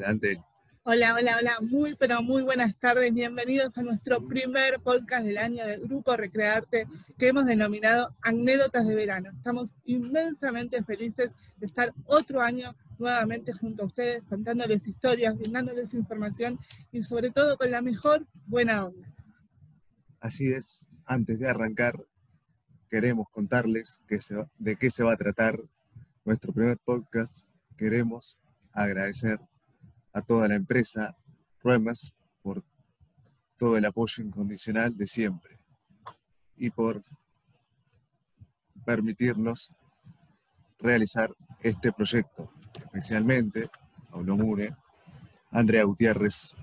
Adelante. Hola, hola, hola. Muy, pero muy buenas tardes. Bienvenidos a nuestro primer podcast del año del Grupo Recrearte que hemos denominado Anécdotas de Verano. Estamos inmensamente felices de estar otro año nuevamente junto a ustedes, contándoles historias, brindándoles información y sobre todo con la mejor buena onda. Así es, antes de arrancar, queremos contarles que se va- de qué se va a tratar nuestro primer podcast. Queremos agradecer a toda la empresa Ruemas por todo el apoyo incondicional de siempre y por permitirnos realizar este proyecto, especialmente Paulo Mure, Andrea Gutiérrez,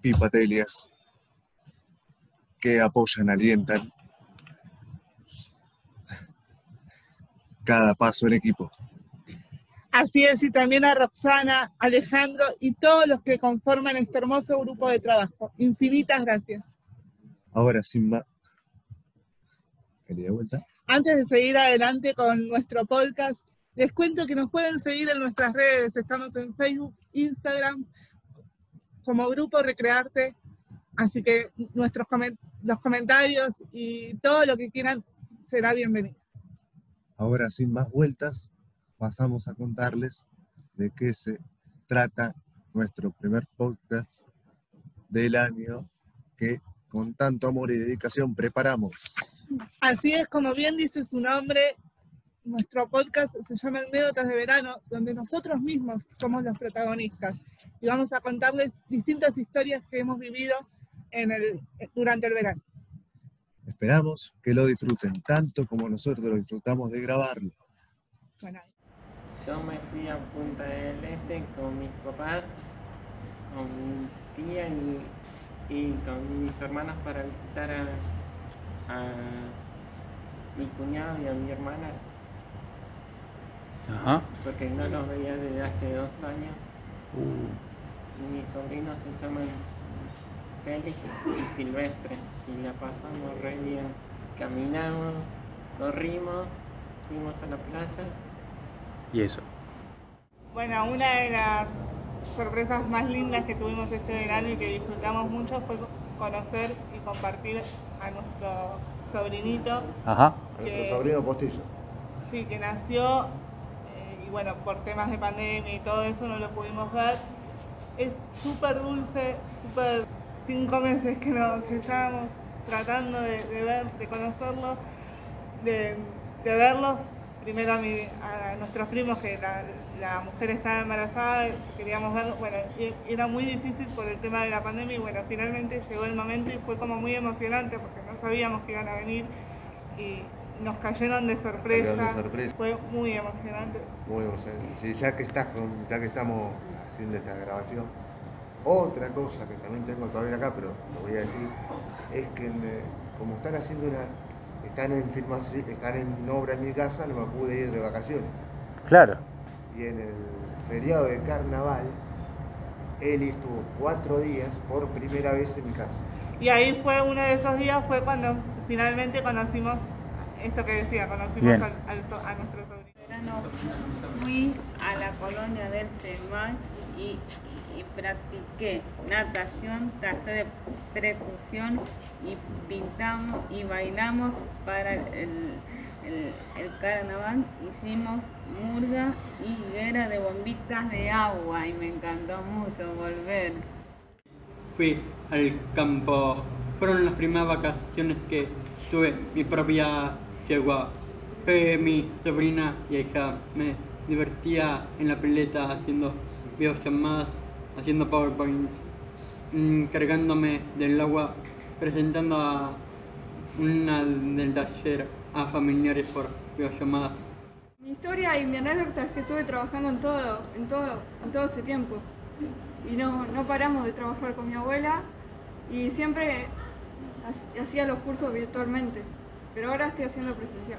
Pipa Telias, que apoyan, alientan cada paso del equipo. Así es, y también a Roxana, Alejandro y todos los que conforman este hermoso grupo de trabajo. Infinitas gracias. Ahora sin más. ¿Quería de vuelta? Antes de seguir adelante con nuestro podcast, les cuento que nos pueden seguir en nuestras redes. Estamos en Facebook, Instagram, como Grupo Recrearte. Así que nuestros comen- los comentarios y todo lo que quieran será bienvenido. Ahora sin más vueltas, pasamos a contarles de qué se trata nuestro primer podcast del año que con tanto amor y dedicación preparamos. Así es, como bien dice su nombre, nuestro podcast se llama Anécdotas de Verano, donde nosotros mismos somos los protagonistas y vamos a contarles distintas historias que hemos vivido en el, durante el verano. Esperamos que lo disfruten tanto como nosotros lo disfrutamos de grabarlo. Bueno, Yo me fui a Punta del Este con mis papás, con mi tía y, y con mis hermanas para visitar a, a mi cuñado y a mi hermana, Ajá. porque no los veía desde hace dos años. Uh, Y mis sobrinos se llaman Félix y Silvestre y la pasamos re bien. Caminamos, corrimos, fuimos a la playa y eso. Bueno, una de las sorpresas más lindas que tuvimos este verano y que disfrutamos mucho fue conocer y compartir a nuestro sobrinito Ajá. A nuestro sobrino postizo. Sí, que nació eh, y bueno, por temas de pandemia y todo eso no lo pudimos ver. Es súper dulce, súper cinco meses que, no, que estábamos tratando de, de ver, de conocerlo, de, de verlos. Primero a, mi- a nuestros primos, que la, la mujer estaba embarazada, queríamos verlo. Bueno, era muy difícil por el tema de la pandemia y bueno, finalmente llegó el momento y fue como muy emocionante porque no sabíamos que iban a venir y nos cayeron de sorpresa. Cayeron de sorpresa. Fue muy emocionante. Muy emocionante. Sí, ya que estás con, ya que estamos haciendo esta grabación, otra cosa que también tengo que ver acá, pero lo voy a decir, es que me- como están haciendo una, están en filmación, están en obra en mi casa, no me pude ir de vacaciones. Claro. Y en el feriado de carnaval, Eli estuvo cuatro días por primera vez en mi casa. Y ahí fue uno de esos días, fue cuando finalmente conocimos esto que decía, conocimos Bien. al- al so- a nuestro sobrino. verano fui a la colonia del Semán y, y practiqué natación, clase de percusión y pintamos y bailamos para el, el- el carnaval. Hicimos murga y guerra de bombitas de agua y me encantó mucho volver. fui al campo. Fueron las primeras vacaciones que tuve mi propia mi sobrina y hija. Me divertía en la pileta haciendo videollamadas, haciendo PowerPoint, mm, cargándome del agua, presentando a una del taller a familiares por videollamadas. Mi historia y mi anécdota es que estuve trabajando en todo, en todo, en todo este tiempo. Y no, no paramos de trabajar con mi abuela y siempre ha- hacía los cursos virtualmente. Pero ahora estoy haciendo presencial.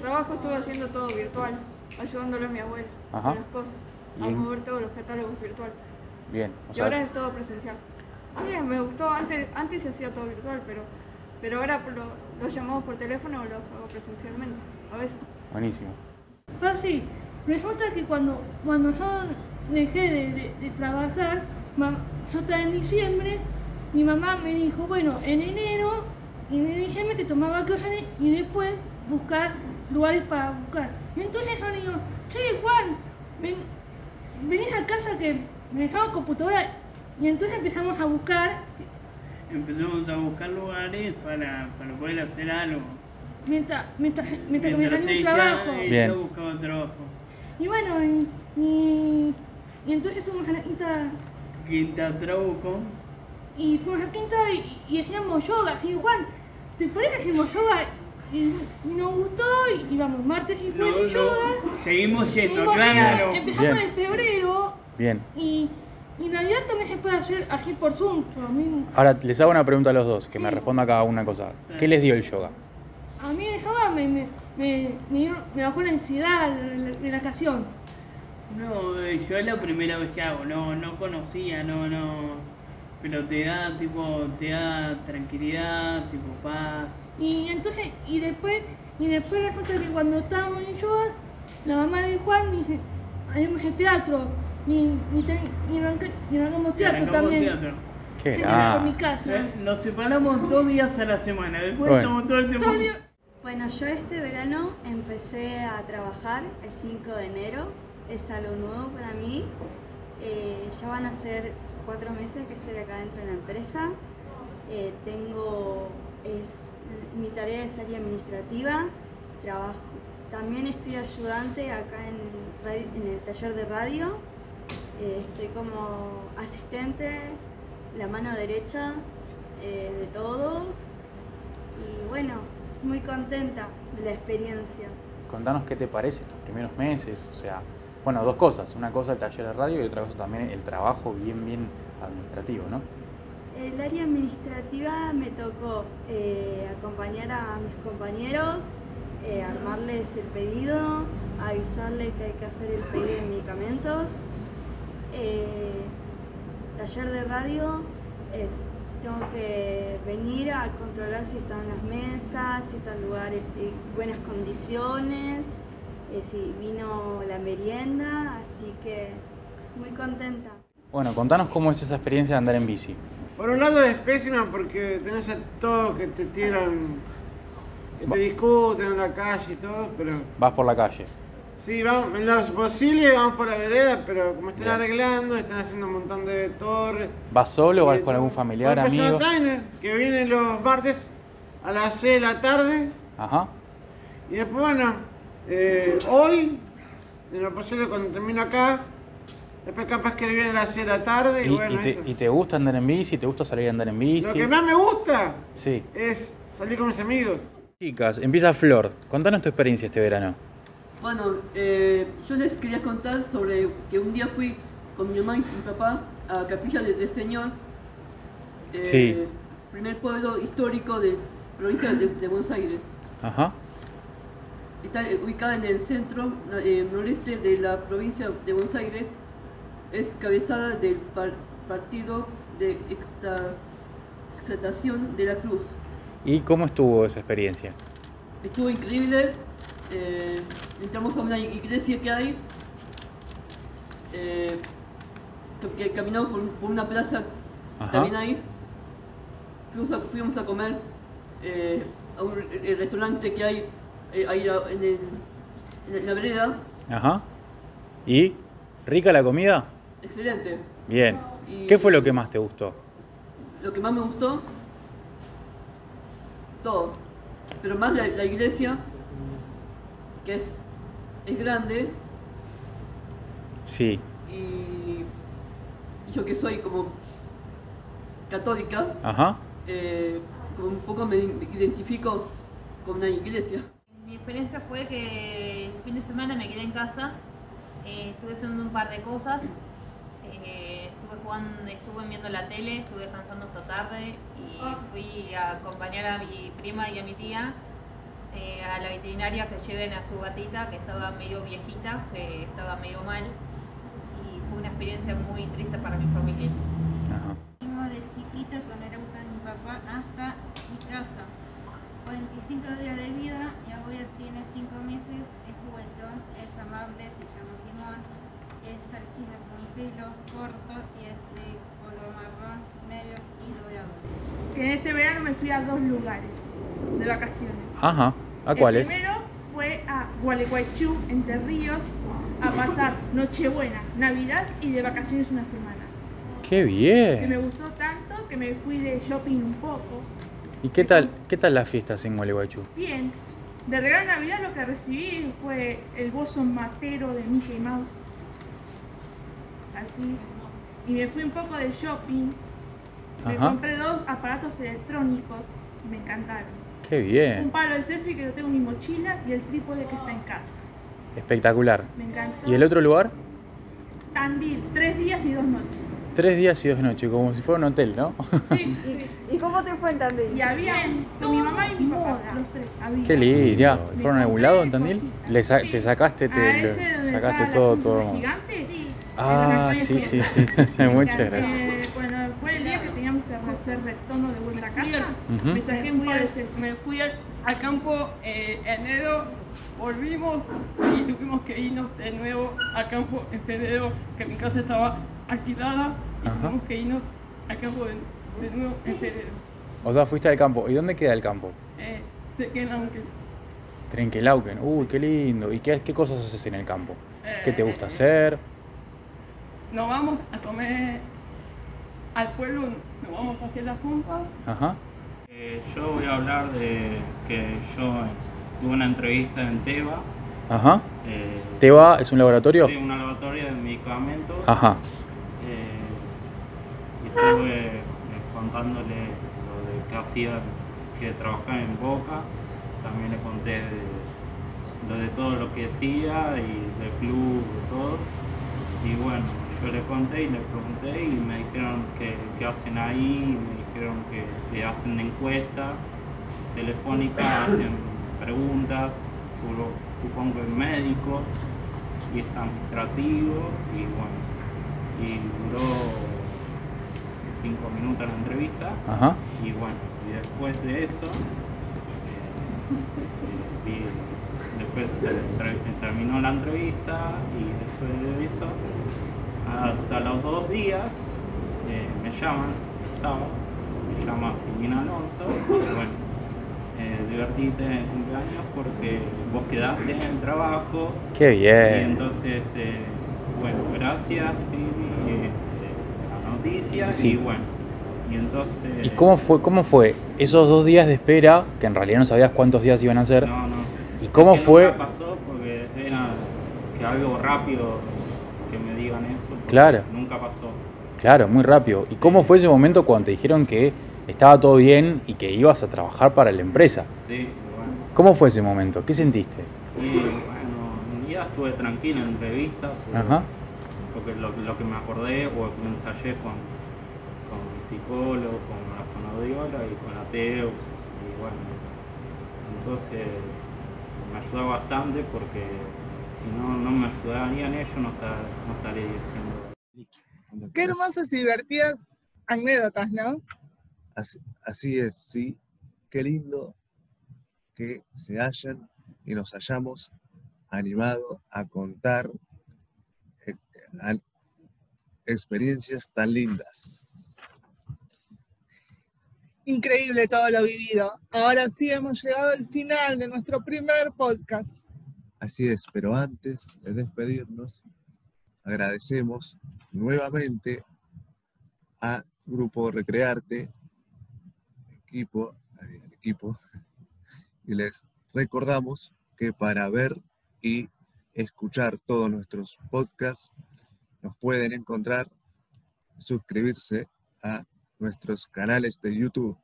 Trabajo estuve haciendo todo virtual, ayudándole a mi abuela Ajá. con las cosas, a Bien. mover todos los catálogos virtual. Bien. O Y sea, ahora es todo presencial. Bien, me gustó, antes, antes yo hacía todo virtual, pero, pero ahora lo- los llamamos por teléfono o los hago presencialmente, a veces. buenísimo. Pero sí, resulta que cuando, cuando yo dejé de, de- de trabajar, yo estaba en diciembre, mi mamá me dijo, bueno, en enero, y en diciembre te tomaba vacaciones y después buscar lugares para buscar. Y entonces yo le digo, che Juan, ven, venís a casa que me dejamos computadora. Y entonces empezamos a buscar Empezamos a buscar lugares para, para poder hacer algo. mientras, mientras, mientras, que me Mientras salía un trabajo. Bien. buscaba trabajo. Y bueno, y, y, y entonces fuimos a la quinta Quinta Trauco. Y fuimos a la quinta y, y hacíamos yoga. Y digo, Juan, ¿te parece que hacemos yoga? Y, y nos gustó y íbamos martes y No, jueves no, yoga. seguimos yendo, Seguimos claro. Empezamos en febrero Bien. y, y en realidad también se puede hacer así por Zoom. pero a mí, Ahora les hago una pregunta a los dos, que me responda cada una cosa. ¿Qué les dio el yoga? a mí el yoga me, me, me, me, dio- me bajó la ansiedad, la, la relajación. No, eh, yo es la primera vez que hago, no, no conocía, no, no. Pero te da tipo, te da tranquilidad, tipo paz. Y entonces, y después, y después resulta que cuando estábamos en yoga, la mamá de Juan dice, haremos el teatro. Y, y, te- y, arranca- y arrancamos Y teatro arrancamos también. teatro. Qué mi casa. Eh, Nos separamos dos días a la semana, después Bueno. estamos todo el tiempo. Bueno, yo este verano empecé a trabajar el 5 de enero. Es algo nuevo para mí. Eh, ya van a ser cuatro meses que estoy acá dentro de la empresa. Eh, tengo, es, mi tarea es área administrativa. Trabajo, también estoy ayudante acá en, el taller de radio. Eh, estoy como asistente, la mano derecha de todos. Y bueno, muy contenta de la experiencia. Contanos qué te parece estos primeros meses. O sea, bueno, dos cosas. Una cosa el taller de radio y otra cosa también el trabajo bien, bien administrativo, ¿no? El área administrativa me tocó eh, acompañar a mis compañeros, eh, armarles el pedido, avisarles que hay que hacer el pedido de medicamentos. Eh, taller de radio es, tengo que venir a controlar si están las mesas, si están lugares en buenas condiciones, eh, si vino la merienda, así que muy contenta. Bueno, contanos cómo es esa experiencia de andar en bici. Por un lado es pésima porque tenés a todos que te tiran, que te discuten en la calle y todo, pero Vas por la calle. sí, vamos, en lo posible vamos por la vereda, pero como están Bien. arreglando, están haciendo un montón de torres. ¿Vas solo o vas con algún familiar, amigo? trainer, que vienen los martes a las 6 de la tarde. Ajá. Y después, bueno, eh, hoy, en lo posible cuando termino acá, después capaz que viene a las 6 de la tarde y, ¿Y, bueno, y te, eso. y te gusta andar en bici? ¿Te gusta salir a andar en bici? Lo que más me gusta Sí. es salir con mis amigos. Chicas, empieza Flor. Contanos tu experiencia este verano. Bueno, eh, yo les quería contar sobre que un día fui con mi mamá y mi papá a Capilla de- del Señor, eh, Sí. primer pueblo histórico de provincia de, de Buenos Aires. Ajá. Está ubicada en el centro eh, noreste de la provincia de Buenos Aires. Es cabezada del par- partido de exaltación de la cruz. ¿Y cómo estuvo esa experiencia? Estuvo increíble. eh, entramos a una iglesia que hay. eh, que, caminamos por, por una plaza Ajá. también hay. Fuimos a, fuimos a comer eh, a un el restaurante que hay ahí a- en, el- en la vereda. Ajá. ¿Y? ¿Rica la comida? Excelente. Bien. Y- ¿Qué fue lo que más te gustó? Lo que más me gustó, todo. Pero más la, la iglesia, que es, es grande, Sí. y y yo que soy como católica, Ajá. eh, como un poco me identifico con una iglesia. Mi experiencia fue que el fin de semana me quedé en casa, eh, estuve haciendo un par de cosas, eh, estuve jugando, estuve viendo la tele, estuve descansando hasta tarde y fui a acompañar a mi prima y a mi tía eh, a la veterinaria que lleven a su gatita que estaba medio viejita, que estaba medio mal y fue una experiencia muy triste para mi familia. Ajá. De chiquita con el auto de mi papá hasta mi casa. 45 días de vida, mi abuelo tiene 5 meses, es juguetón, es amable, se llama Simón, es alquilo con pelo corto y es de color marrón, negro y doblado. En este verano me fui a dos lugares de vacaciones. Ajá, ¿a cuáles? Primero fue a Gualeguaychú, Entre Ríos, a pasar Nochebuena, Navidad y de vacaciones una semana. ¡Qué bien! Que me gustó tanto que me fui de shopping un poco. ¿Y qué tal, qué tal las fiestas en Gualeguaychú? Bien. De regalo de Navidad lo que recibí fue el bolso matero de Mickey Mouse. Así. Y me fui un poco de shopping. Me Ajá. compré dos aparatos electrónicos. Me encantaron. Qué Un bien. palo de selfie que lo tengo en mi mochila y el trípode que está en casa. Espectacular. Me encantó. ¿Y el otro lugar? Tandil, tres días y dos noches. Tres días y dos noches, como si fuera un hotel, ¿no? Sí, sí. ¿Y cómo te fue en Tandil? Y había con mi mamá y mi papá, los tres. Había. Qué lindo. Me ¿Fueron a algún lado en Tandil? Le sa- Sí. ¿Te sacaste, te, le- ese donde sacaste todo, la todo? gigante, sí. Ah, En sí, sí, sí, sí, sí, muchas Eh, gracias. bueno, fue el día que teníamos que hacer retorno de vuelta a casa. Ujú. Me saqué un par de. Me fui al, al campo eh, enero, volvimos y tuvimos que irnos de nuevo al campo en febrero, que mi casa estaba alquilada y Ajá. tuvimos que irnos al campo de, de nuevo en febrero. O sea, fuiste al campo. ¿Y dónde queda el campo? Eh, de que aunque Trenquelauquen. Uy, qué lindo. ¿Y qué, qué cosas haces en el campo? ¿Qué te Eh, gusta hacer? nos vamos a comer al pueblo, nos vamos a hacer las compras. Ajá. Eh, yo voy a hablar de que yo tuve una entrevista en Teba. Ajá. eh, ¿Teba es un laboratorio? Sí, un laboratorio de medicamentos. Ajá. Eh, estuve eh, contándole lo de que hacía, que trabajaba en Boca. También le conté de, lo de todo lo que hacía y del club, de todo. Y bueno, yo le conté y le pregunté y me dijeron que, que hacen ahí, me dijeron que, que hacen encuestas telefónicas, hacen preguntas, supongo, que médicos y es administrativo y bueno, y duró cinco minutos la entrevista Ajá. y bueno, y después de eso, eh, vi- después terminó la entrevista y después de eso, hasta los dos días, eh, me llaman, el sábado, me llama Silvina Alonso, y bueno, eh, divertite en el cumpleaños porque vos quedaste en el trabajo. Qué Y bien. entonces, eh, bueno, gracias, Silvi, Sí. y bueno. Y entonces... ¿Y cómo fue, cómo fue esos dos días de espera, que en realidad no sabías cuántos días iban a ser? No, no. ¿Y cómo Es que fue? Nunca pasó porque era que algo rápido que me digan eso. Claro. Nunca pasó. Claro, muy rápido. ¿Y cómo fue ese momento cuando te dijeron que estaba todo bien y que ibas a trabajar para la empresa? Sí, bueno. ¿Cómo fue ese momento? ¿Qué sentiste? Y bueno, un día estuve tranquilo en entrevistas. Ajá. Porque lo, lo que me acordé o que ensayé con, con mi psicólogo, con la fonoaudióloga y con la Teus. Y bueno, entonces me ayudó bastante porque si no, no me ayudarían ellos, no, esta- no estaría diciendo. Qué hermosas y divertidas anécdotas, ¿no? Así, así es, sí. Qué lindo que se hayan y nos hayamos animado a contar eh, experiencias tan lindas. Increíble todo lo vivido. Ahora sí hemos llegado al final de nuestro primer podcast. Así es, pero antes de despedirnos, agradecemos nuevamente a Grupo Recrearte, equipo, al equipo, y les recordamos que para ver y escuchar todos nuestros podcasts nos pueden encontrar, suscribirse a nuestros canales de YouTube,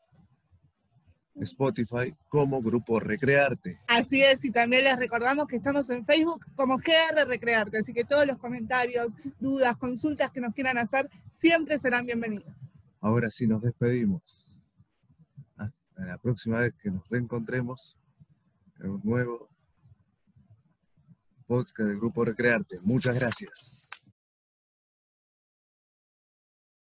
Spotify como Grupo Recrearte. Así es, y también les recordamos que estamos en Facebook como GR Recrearte, así que todos los comentarios, dudas, consultas que nos quieran hacer siempre serán bienvenidos. Ahora sí nos despedimos. Hasta la próxima vez que nos reencontremos en un nuevo podcast del Grupo Recrearte. Muchas gracias.